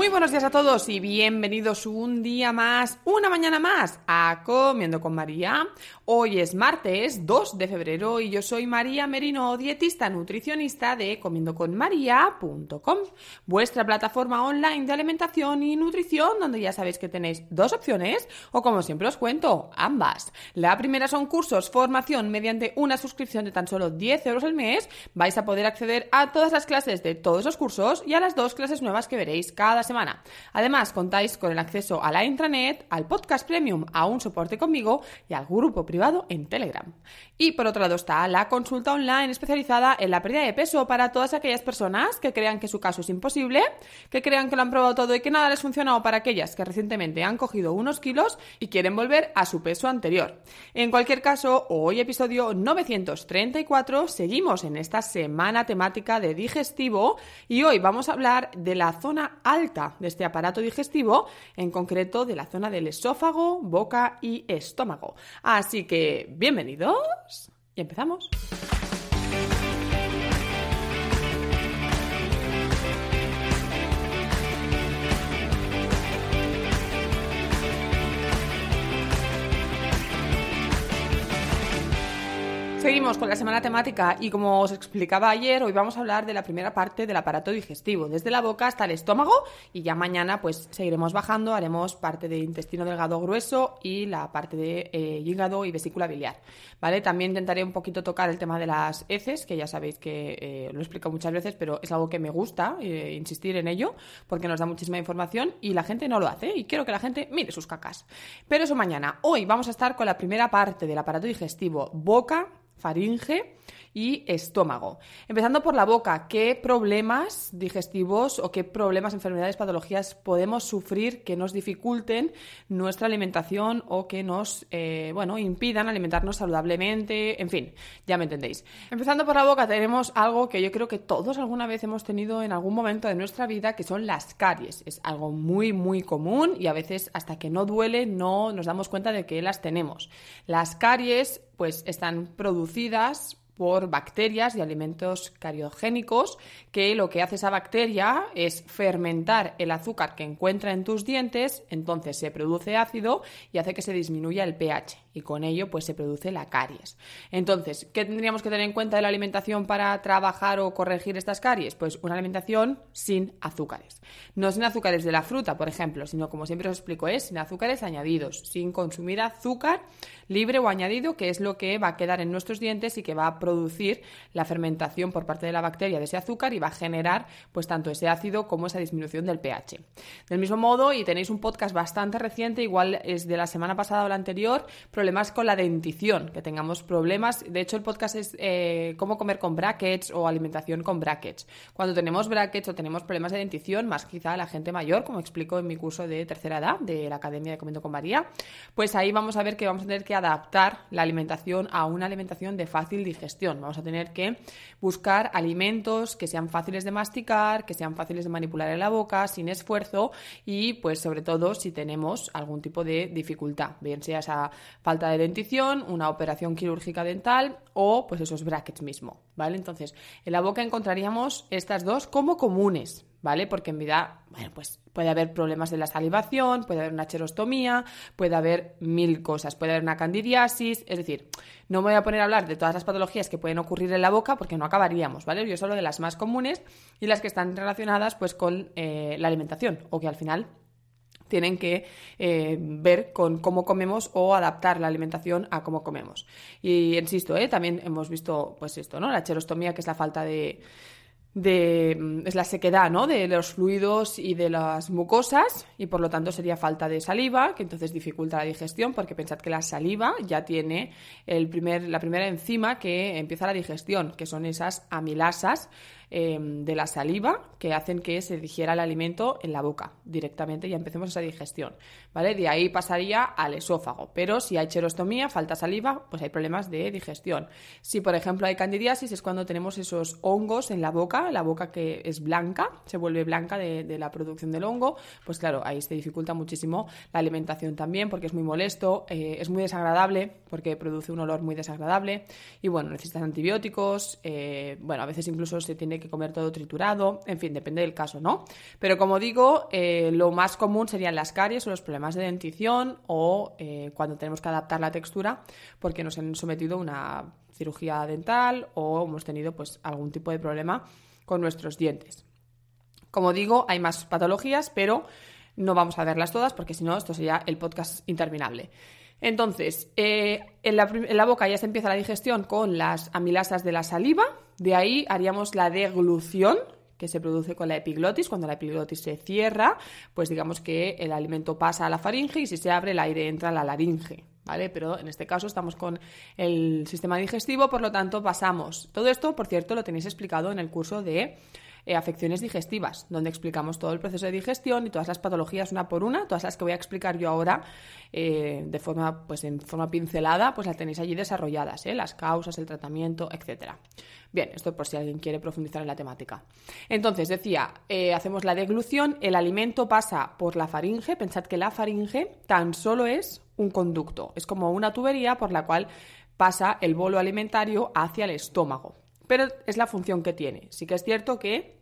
Muy buenos días a todos y bienvenidos un día más, una mañana más a Comiendo con María. Hoy es martes 2 de febrero y yo soy María Merino, dietista nutricionista de comiendoconmaría.com, vuestra plataforma online de alimentación y nutrición donde ya sabéis que tenéis dos opciones o como siempre os cuento, ambas. La primera son cursos, formación mediante una suscripción de tan solo 10 euros al mes. Vais a poder acceder a todas las clases de todos los cursos y a las dos clases nuevas que veréis cada semana. Además, contáis con el acceso a la intranet, al podcast premium, a un soporte conmigo y al grupo privado en Telegram. Y por otro lado está la consulta online especializada en la pérdida de peso para todas aquellas personas que crean que su caso es imposible, que crean que lo han probado todo y que nada les funciona o para aquellas que recientemente han cogido unos kilos y quieren volver a su peso anterior. En cualquier caso, hoy episodio 934, seguimos en esta semana temática de digestivo y hoy vamos a hablar de la zona alta de este aparato digestivo, en concreto de la zona del esófago, boca y estómago. Así que, bienvenidos y empezamos. Seguimos con la semana temática y como os explicaba ayer, hoy vamos a hablar de la primera parte del aparato digestivo, desde la boca hasta el estómago y ya mañana pues seguiremos bajando, haremos parte de intestino delgado grueso y la parte de eh, hígado y vesícula biliar, ¿vale? También intentaré un poquito tocar el tema de las heces, que ya sabéis que eh, lo he explicado muchas veces, pero es algo que me gusta eh, insistir en ello porque nos da muchísima información y la gente no lo hace y quiero que la gente mire sus cacas. Pero eso mañana. Hoy vamos a estar con la primera parte del aparato digestivo, boca, faringe y estómago. Empezando por la boca, ¿qué problemas digestivos o qué problemas, enfermedades, patologías podemos sufrir que nos dificulten nuestra alimentación o que nos, eh, bueno, impidan alimentarnos saludablemente? En fin, ya me entendéis. Empezando por la boca, tenemos algo que yo creo que todos alguna vez hemos tenido en algún momento de nuestra vida, que son las caries. Es algo muy, muy común y a veces hasta que no duele no nos damos cuenta de que las tenemos. Las caries pues están producidas por bacterias y alimentos cariogénicos que lo que hace esa bacteria es fermentar el azúcar que encuentra en tus dientes, entonces se produce ácido y hace que se disminuya el pH y con ello pues se produce la caries. Entonces, ¿qué tendríamos que tener en cuenta de la alimentación para trabajar o corregir estas caries? Pues una alimentación sin azúcares. No sin azúcares de la fruta, por ejemplo, sino como siempre os explico, es sin azúcares añadidos, sin consumir azúcar libre o añadido, que es lo que va a quedar en nuestros dientes y que va a producir la fermentación por parte de la bacteria de ese azúcar y va a generar pues tanto ese ácido como esa disminución del pH. Del mismo modo, y tenéis un podcast bastante reciente, igual es de la semana pasada o la anterior, problemas con la dentición, que tengamos problemas. De hecho, el podcast es eh, cómo comer con brackets o alimentación con brackets. Cuando tenemos brackets o tenemos problemas de dentición, más quizá la gente mayor, como explico en mi curso de tercera edad de la Academia de Comiendo con María, pues ahí vamos a ver que vamos a tener que adaptar la alimentación a una alimentación de fácil digestión. Vamos a tener que buscar alimentos que sean fáciles de masticar, que sean fáciles de manipular en la boca, sin esfuerzo y pues sobre todo si tenemos algún tipo de dificultad, bien sea esa falta de dentición, una operación quirúrgica dental o pues esos brackets mismo, ¿vale? Entonces, en la boca encontraríamos estas dos como comunes, ¿vale? Porque en vida, bueno, pues puede haber problemas de la salivación, puede haber una cherostomía, puede haber mil cosas, puede haber una candidiasis, es decir, no me voy a poner a hablar de todas las patologías que pueden ocurrir en la boca porque no acabaríamos, ¿vale? Yo solo de las más comunes y las que están relacionadas pues con eh, la alimentación o que al final tienen que eh, ver con cómo comemos o adaptar la alimentación a cómo comemos. Y insisto, ¿eh? también hemos visto pues esto, ¿no? La cherostomía, que es la falta de, de mm, es la sequedad ¿no? de los fluidos y de las mucosas y por lo tanto sería falta de saliva que entonces dificulta la digestión porque pensad que la saliva ya tiene el primer, la primera enzima que empieza la digestión que son esas amilasas Em, de la saliva que hacen que se digiera el alimento en la boca directamente y empecemos esa digestión, ¿vale? De ahí pasaría al esófago, pero si hay cherostomía, falta saliva, pues hay problemas de digestión. Si, por ejemplo, hay candidiasis, es cuando tenemos esos hongos en la boca, la boca que es blanca, se vuelve blanca de, la producción del hongo, pues claro, ahí se dificulta muchísimo la alimentación también porque es muy molesto, eh, es muy desagradable porque produce un olor muy desagradable y bueno, necesitan antibióticos, eh, bueno, a veces incluso se tiene que comer todo triturado, en fin, depende del caso, ¿no? Pero como digo, eh, lo más común serían las caries o los problemas de dentición o eh, cuando tenemos que adaptar la textura porque nos han sometido a una cirugía dental o hemos tenido pues algún tipo de problema con nuestros dientes. Como digo, hay más patologías, pero no vamos a verlas todas porque si no, esto sería el podcast interminable. Entonces, eh, en, la, boca ya se empieza la digestión con las amilasas de la saliva, de ahí haríamos la deglución, que se produce con la epiglotis. Cuando la epiglotis se cierra, pues digamos que el alimento pasa a la faringe y si se abre el aire entra a la laringe. ¿Vale? Pero en este caso estamos con el sistema digestivo, por lo tanto pasamos. Todo esto, por cierto, lo tenéis explicado en el curso de eh, afecciones digestivas, donde explicamos todo el proceso de digestión y todas las patologías una por una, todas las que voy a explicar yo ahora eh, de forma, pues en forma pincelada, pues las tenéis allí desarrolladas, ¿eh? las causas, el tratamiento, etcétera. Bien, esto por si alguien quiere profundizar en la temática. Entonces, decía, hacemos la deglución, el alimento pasa por la faringe, pensad que la faringe tan solo es un conducto, es como una tubería por la cual pasa el bolo alimentario hacia el estómago pero es la función que tiene. Sí que es cierto que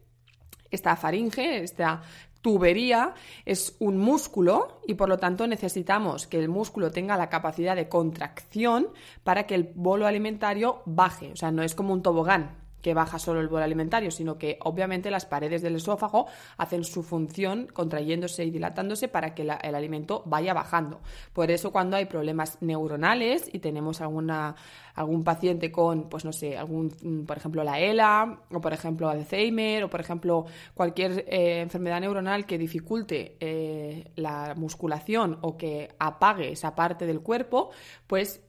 esta faringe, esta tubería es un músculo y por lo tanto necesitamos que el músculo tenga la capacidad de contracción para que el bolo alimentario baje. O sea, no es como un tobogán que baja solo el bolo alimentario, sino que obviamente las paredes del esófago hacen su función contrayéndose y dilatándose para que el alimento vaya bajando. Por eso cuando hay problemas neuronales y tenemos alguna, algún paciente con, pues no sé, algún, mm, por ejemplo, la ELA, o por ejemplo Alzheimer, o por ejemplo cualquier eh, enfermedad neuronal que dificulte eh, la musculación o que apague esa parte del cuerpo, pues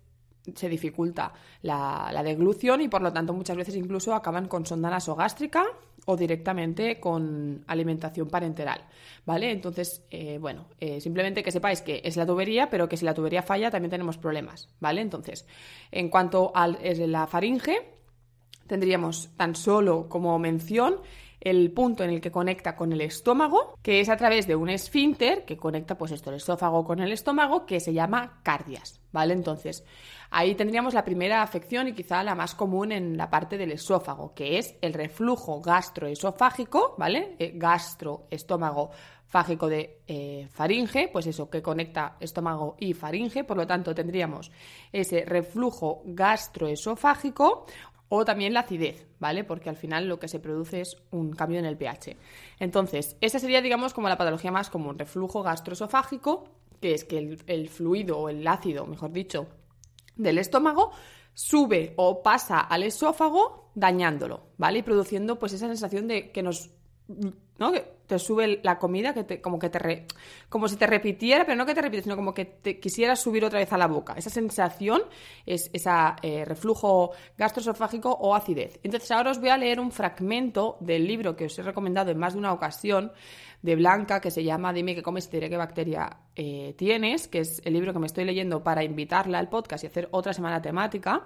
se dificulta la, deglución y por lo tanto muchas veces incluso acaban con sonda nasogástrica o directamente con alimentación parenteral, ¿vale? Entonces, eh, bueno, eh, simplemente que sepáis que es la tubería, pero que si la tubería falla también tenemos problemas, ¿vale? Entonces, en cuanto a la faringe, tendríamos tan solo como mención el punto en el que conecta con el estómago, que es a través de un esfínter que conecta pues esto el esófago con el estómago, que se llama cardias, ¿vale? Entonces, ahí tendríamos la primera afección y quizá la más común en la parte del esófago, que es el reflujo gastroesofágico, ¿vale? Eh, gastro, estómago, fágico de eh, faringe, pues eso, que conecta estómago y faringe, por lo tanto tendríamos ese reflujo gastroesofágico o también la acidez, ¿vale? Porque al final lo que se produce es un cambio en el pH. Entonces, esa sería, digamos, como la patología más común, reflujo gastroesofágico, que es que el, fluido o el ácido, mejor dicho, del estómago sube o pasa al esófago dañándolo, ¿vale? Y produciendo pues esa sensación de que nos ¿no? Te sube la comida, que te, como que te como si te repitiera, pero no que te repitiera, sino como que te quisieras subir otra vez a la boca. Esa sensación es ese eh, reflujo gastroesofágico o acidez. Entonces ahora os voy a leer un fragmento del libro que os he recomendado en más de una ocasión de Blanca que se llama Dime qué comes te diré qué bacteria eh, tienes, que es el libro que me estoy leyendo para invitarla al podcast y hacer otra semana temática.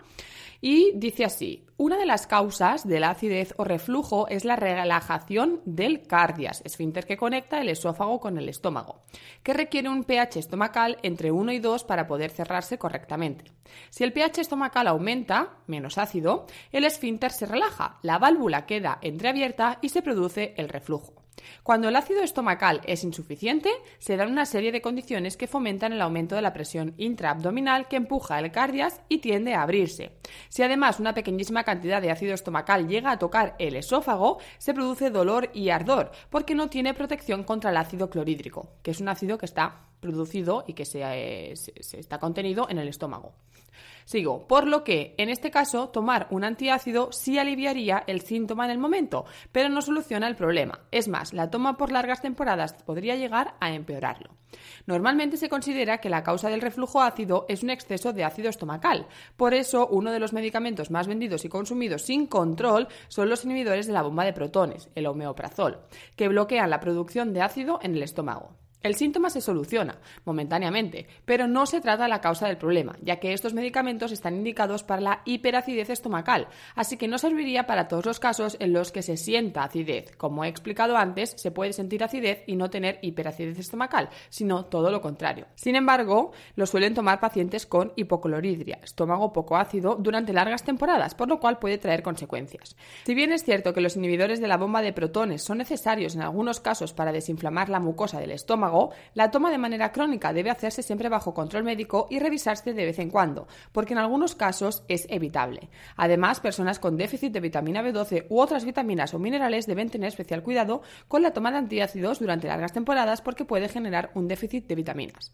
Y dice así, una de las causas de la acidez o reflujo es la relajación del cardias, esfínter que conecta el esófago con el estómago, que requiere un pH estomacal entre 1 y 2 para poder cerrarse correctamente. Si el pH estomacal aumenta, menos ácido, el esfínter se relaja, la válvula queda entreabierta y se produce el reflujo. Cuando el ácido estomacal es insuficiente, se dan una serie de condiciones que fomentan el aumento de la presión intraabdominal que empuja el cardias y tiende a abrirse. Si además una pequeñísima cantidad de ácido estomacal llega a tocar el esófago, se produce dolor y ardor, porque no tiene protección contra el ácido clorhídrico, que es un ácido que está producido y que se, eh, está contenido en el estómago. Sigo. Por lo que, en este caso, tomar un antiácido sí aliviaría el síntoma en el momento, pero no soluciona el problema. Es más, la toma por largas temporadas podría llegar a empeorarlo. Normalmente se considera que la causa del reflujo ácido es un exceso de ácido estomacal. Por eso, uno de los medicamentos más vendidos y consumidos sin control son los inhibidores de la bomba de protones, el homeoprazol, que bloquean la producción de ácido en el estómago. El síntoma se soluciona momentáneamente, pero no se trata la causa del problema, ya que estos medicamentos están indicados para la hiperacidez estomacal, así que no serviría para todos los casos en los que se sienta acidez. Como he explicado antes, se puede sentir acidez y no tener hiperacidez estomacal, sino todo lo contrario. Sin embargo, lo suelen tomar pacientes con hipocloridria, estómago poco ácido, durante largas temporadas, por lo cual puede traer consecuencias. Si bien es cierto que los inhibidores de la bomba de protones son necesarios en algunos casos para desinflamar la mucosa del estómago, la toma de manera crónica debe hacerse siempre bajo control médico y revisarse de vez en cuando, porque en algunos casos es evitable. Además, personas con déficit de vitamina B12 u otras vitaminas o minerales deben tener especial cuidado con la toma de antiácidos durante largas temporadas porque puede generar un déficit de vitaminas.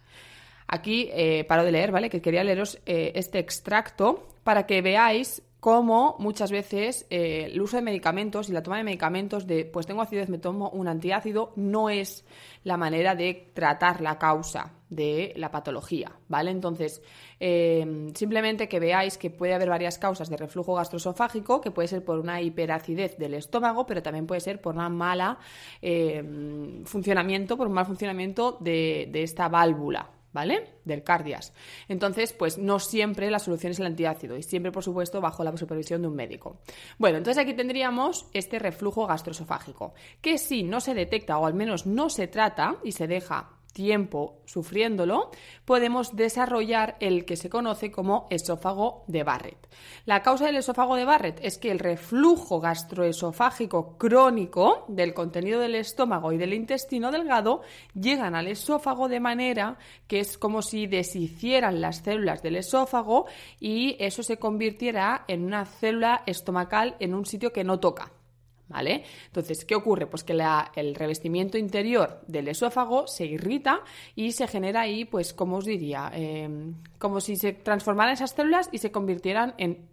Aquí eh, paro de leer, ¿vale? Que quería leeros eh, este extracto para que veáis como muchas veces eh, el uso de medicamentos y la toma de medicamentos de pues tengo acidez, me tomo un antiácido, no es la manera de tratar la causa de la patología, ¿vale? Entonces, eh, simplemente que veáis que puede haber varias causas de reflujo gastroesofágico, que puede ser por una hiperacidez del estómago, pero también puede ser por una mala eh, funcionamiento, por un mal funcionamiento de esta válvula, ¿vale? Del cardias. Entonces, pues no siempre la solución es el antiácido y siempre, por supuesto, bajo la supervisión de un médico. Bueno, entonces aquí tendríamos este reflujo gastroesofágico, que si no se detecta o al menos no se trata y se deja tiempo sufriéndolo, podemos desarrollar el que se conoce como esófago de Barrett. La causa del esófago de Barrett es que el reflujo gastroesofágico crónico del contenido del estómago y del intestino delgado llegan al esófago de manera que es como si deshicieran las células del esófago y eso se convirtiera en una célula estomacal en un sitio que no toca. ¿Vale? Entonces, ¿qué ocurre? Pues que el revestimiento interior del esófago se irrita y se genera ahí, pues, como os diría, em, como si se transformaran esas células y se convirtieran en,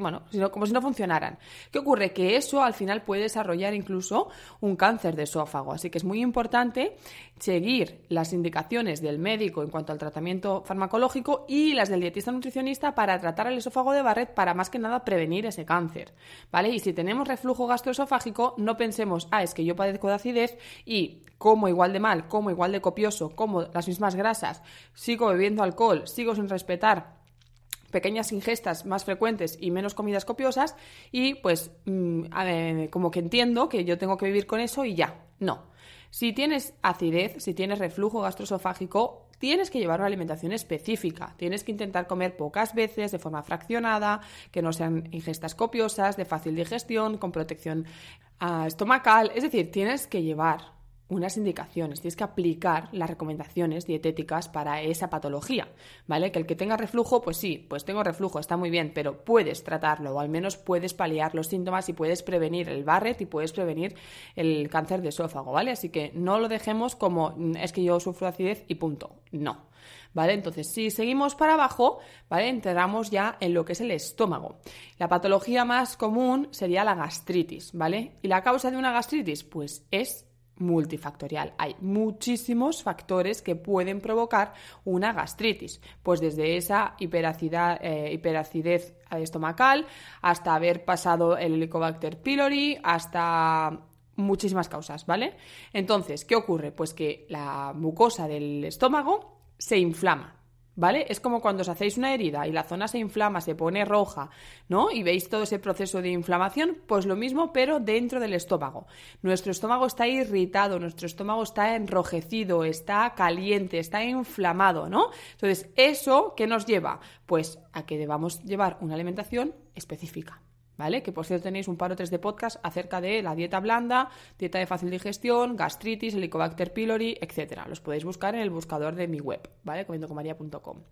bueno, como si no funcionaran. ¿Qué ocurre? Que eso al final puede desarrollar incluso un cáncer de esófago. Así que es muy importante seguir las indicaciones del médico en cuanto al tratamiento farmacológico y las del dietista nutricionista para tratar el esófago de Barrett para más que nada prevenir ese cáncer, ¿vale? Y si tenemos reflujo gastroesofágico, no pensemos, ah, es que yo padezco de acidez y como igual de mal, como igual de copioso, como las mismas grasas, sigo bebiendo alcohol, sigo sin respetar pequeñas ingestas más frecuentes y menos comidas copiosas y pues mm, como que entiendo que yo tengo que vivir con eso y ya. No. Si tienes acidez, si tienes reflujo gastroesofágico, tienes que llevar una alimentación específica. Tienes que intentar comer pocas veces, de forma fraccionada, que no sean ingestas copiosas, de fácil digestión, con protección ah, estomacal. Es decir, tienes que llevar unas indicaciones, tienes que aplicar las recomendaciones dietéticas para esa patología, ¿vale? Que el que tenga reflujo, pues sí, pues tengo reflujo, está muy bien, pero puedes tratarlo o al menos puedes paliar los síntomas y puedes prevenir el Barrett y puedes prevenir el cáncer de esófago, ¿vale? Así que no lo dejemos como mm, es que yo sufro acidez y punto, no. ¿Vale? Entonces, si seguimos para abajo, ¿vale? Entramos ya en lo que es el estómago. La patología más común sería la gastritis, ¿vale? ¿Y la causa de una gastritis? Pues es multifactorial. Hay muchísimos factores que pueden provocar una gastritis, pues desde esa eh, hiperacidez estomacal hasta haber pasado el Helicobacter pylori, hasta muchísimas causas, ¿vale? Entonces, ¿qué ocurre? Pues que la mucosa del estómago se inflama, ¿Vale? Es como cuando os hacéis una herida y la zona se inflama, se pone roja, ¿no? Y veis todo ese proceso de inflamación, pues lo mismo, pero dentro del estómago. Nuestro estómago está irritado, nuestro estómago está enrojecido, está caliente, está inflamado, ¿no? Entonces, ¿eso qué nos lleva? Pues a que debamos llevar una alimentación específica. ¿Vale? Que por cierto tenéis un par o tres de podcast acerca de la dieta blanda, dieta de fácil digestión, gastritis, helicobacter pylori, etcétera. Los podéis buscar en el buscador de mi web, ¿vale? comiendoconmaria.com.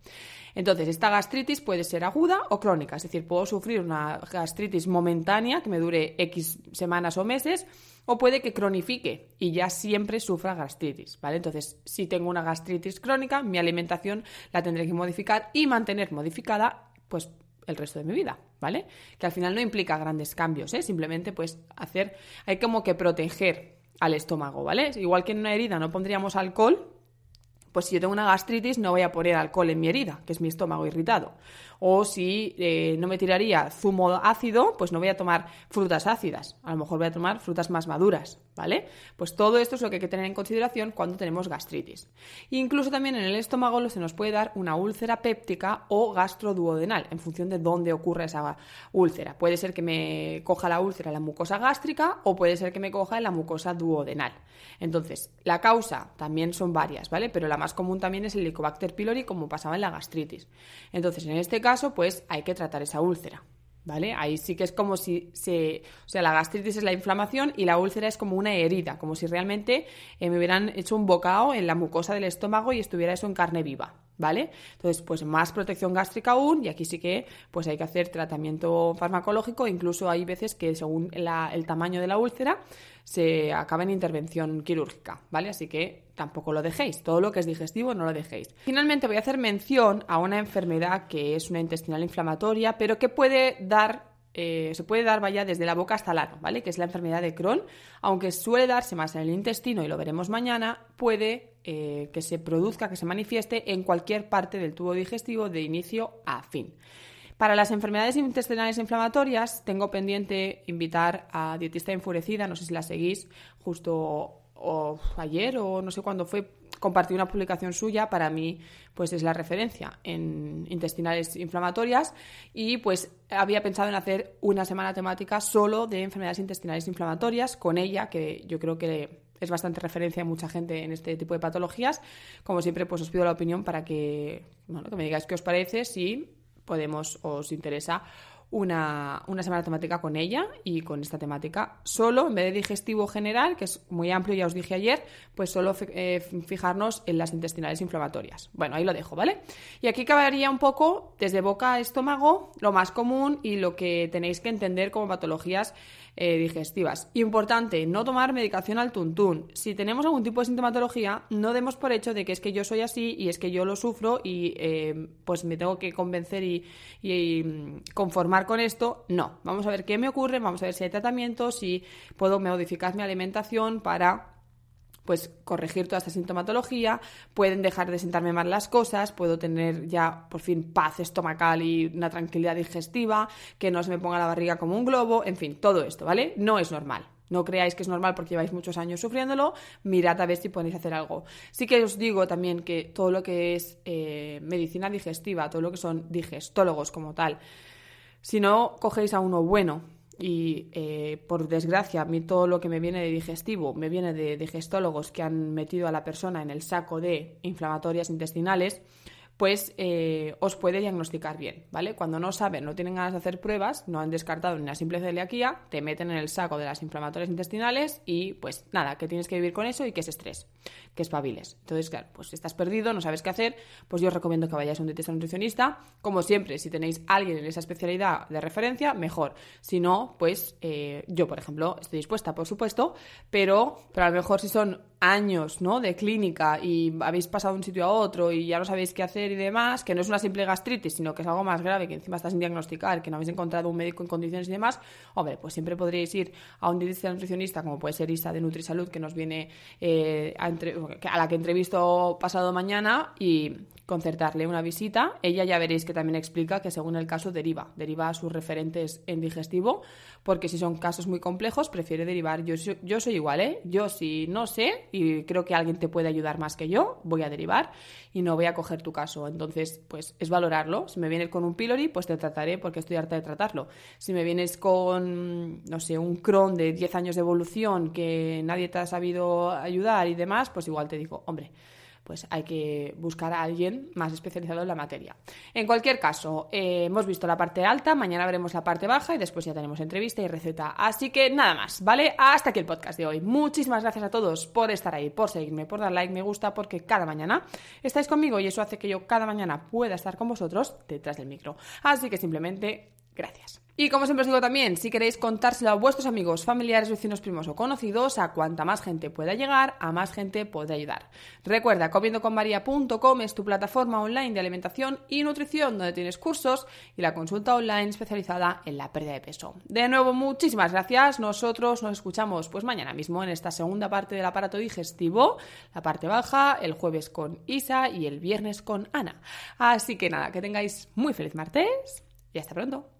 Entonces, esta gastritis puede ser aguda o crónica, es decir, puedo sufrir una gastritis momentánea que me dure X semanas o meses, o puede que cronifique y ya siempre sufra gastritis, ¿vale? Entonces, si tengo una gastritis crónica, mi alimentación la tendré que modificar y mantener modificada, pues el resto de mi vida, ¿vale? Que al final no implica grandes cambios, ¿eh? Simplemente, pues, hacer, hay como que proteger al estómago, ¿vale? Igual que en una herida no pondríamos alcohol, pues si yo tengo una gastritis no voy a poner alcohol en mi herida, que es mi estómago irritado. O si eh, no me tiraría zumo ácido, pues no voy a tomar frutas ácidas. A lo mejor voy a tomar frutas más maduras, ¿vale? Pues todo esto es lo que hay que tener en consideración cuando tenemos gastritis. incluso también en el estómago se nos puede dar una úlcera péptica o gastroduodenal, en función de dónde ocurre esa úlcera. Puede ser que me coja la úlcera en la mucosa gástrica o puede ser que me coja en la mucosa duodenal. Entonces, la causa también son varias, ¿vale? Pero la más común también es el Helicobacter pylori, como pasaba en la gastritis. Entonces, en este caso, pues hay que tratar esa úlcera. ¿Vale? Ahí sí que es como si. O sea, la gastritis es la inflamación y la úlcera es como una herida, como si realmente eh, me hubieran hecho un bocado en la mucosa del estómago y estuviera eso en carne viva. ¿Vale? Entonces, pues más protección gástrica aún, y aquí sí que pues hay que hacer tratamiento farmacológico, incluso hay veces que según el tamaño de la úlcera se acaba en intervención quirúrgica, ¿vale? Así que tampoco lo dejéis, todo lo que es digestivo no lo dejéis. Finalmente voy a hacer mención a una enfermedad que es una intestinal inflamatoria, pero que puede dar eh, se puede dar, vaya, desde la boca hasta el ano, ¿vale? Que es la enfermedad de Crohn. Aunque suele darse más en el intestino, y lo veremos mañana, puede eh, que se produzca, que se manifieste en cualquier parte del tubo digestivo de inicio a fin. Para las enfermedades intestinales inflamatorias, tengo pendiente invitar a Dietista Enfurecida, no sé si la seguís, justo ayer o no sé cuándo fue, compartí una publicación suya, para mí pues es la referencia en intestinales inflamatorias y pues había pensado en hacer una semana temática solo de enfermedades intestinales inflamatorias con ella, que yo creo que es bastante referencia a mucha gente en este tipo de patologías. Como siempre, pues os pido la opinión para que, bueno, que me digáis qué os parece, si podemos, os interesa una, semana temática con ella y con esta temática solo, en vez de digestivo general, que es muy amplio, ya os dije ayer, pues solo eh, fijarnos en las intestinales inflamatorias. Bueno, ahí lo dejo, ¿vale? Y aquí acabaría un poco desde boca a estómago, lo más común y lo que tenéis que entender como patologías eh, digestivas. Importante, no tomar medicación al tuntún. Si tenemos algún tipo de sintomatología, no demos por hecho de que es que yo soy así y es que yo lo sufro y eh, pues me tengo que convencer y, mm, conformar con esto. No, vamos a ver qué me ocurre, vamos a ver si hay tratamientos, si puedo modificar mi alimentación para pues corregir toda esta sintomatología, pueden dejar de sentarme mal las cosas, puedo tener ya por fin paz estomacal y una tranquilidad digestiva, que no se me ponga la barriga como un globo, en fin, todo esto, ¿vale? No es normal. No creáis que es normal porque lleváis muchos años sufriéndolo, mirad a ver si podéis hacer algo. Sí que os digo también que todo lo que es eh, medicina digestiva, todo lo que son digestólogos como tal, si no cogéis a uno bueno, y eh, por desgracia a mí todo lo que me viene de digestivo me viene de digestólogos que han metido a la persona en el saco de inflamatorias intestinales, pues eh, os puede diagnosticar bien, ¿vale? Cuando no saben, no tienen ganas de hacer pruebas, no han descartado ni una simple celiaquía, te meten en el saco de las inflamatorias intestinales y pues nada, que tienes que vivir con eso y que es estrés, que espabiles. Entonces, claro, pues estás perdido, no sabes qué hacer, pues yo os recomiendo que vayáis a un dietista nutricionista. Como siempre, si tenéis alguien en esa especialidad de referencia, mejor. Si no, pues eh, yo, por ejemplo, estoy dispuesta, por supuesto, pero, pero a lo mejor si son años ¿no? de clínica y habéis pasado de un sitio a otro y ya no sabéis qué hacer y demás, que no es una simple gastritis, sino que es algo más grave, que encima estás sin diagnosticar, que no habéis encontrado un médico en condiciones y demás, hombre, pues siempre podríais ir a un dietista nutricionista, como puede ser Isa de Nutrisalud, que nos viene eh, a, a la que entrevisto pasado mañana y concertarle una visita. Ella ya veréis que también explica que según el caso deriva, deriva a sus referentes en digestivo, porque si son casos muy complejos prefiere derivar. Yo, yo soy igual, ¿eh? Yo si no sé y creo que alguien te puede ayudar más que yo, voy a derivar y no voy a coger tu caso. Entonces, pues es valorarlo. Si me vienes con un pylori, pues te trataré porque estoy harta de tratarlo. Si me vienes con, no sé, un Crohn de 10 años de evolución que nadie te ha sabido ayudar y demás, pues igual te digo, hombre, pues hay que buscar a alguien más especializado en la materia. En cualquier caso, eh, hemos visto la parte alta, mañana veremos la parte baja y después ya tenemos entrevista y receta. Así que nada más, ¿vale? Hasta aquí el podcast de hoy. Muchísimas gracias a todos por estar ahí, por seguirme, por dar like, me gusta, porque cada mañana estáis conmigo y eso hace que yo cada mañana pueda estar con vosotros detrás del micro. Así que simplemente Gracias. Y como siempre os digo también, si queréis contárselo a vuestros amigos, familiares, vecinos, primos o conocidos, a cuanta más gente pueda llegar, a más gente puede ayudar. Recuerda, comiendoconmaria.com es tu plataforma online de alimentación y nutrición donde tienes cursos y la consulta online especializada en la pérdida de peso. De nuevo, muchísimas gracias. Nosotros nos escuchamos pues mañana mismo en esta segunda parte del aparato digestivo, la parte baja, el jueves con Isa y el viernes con Ana. Así que nada, que tengáis muy feliz martes y hasta pronto.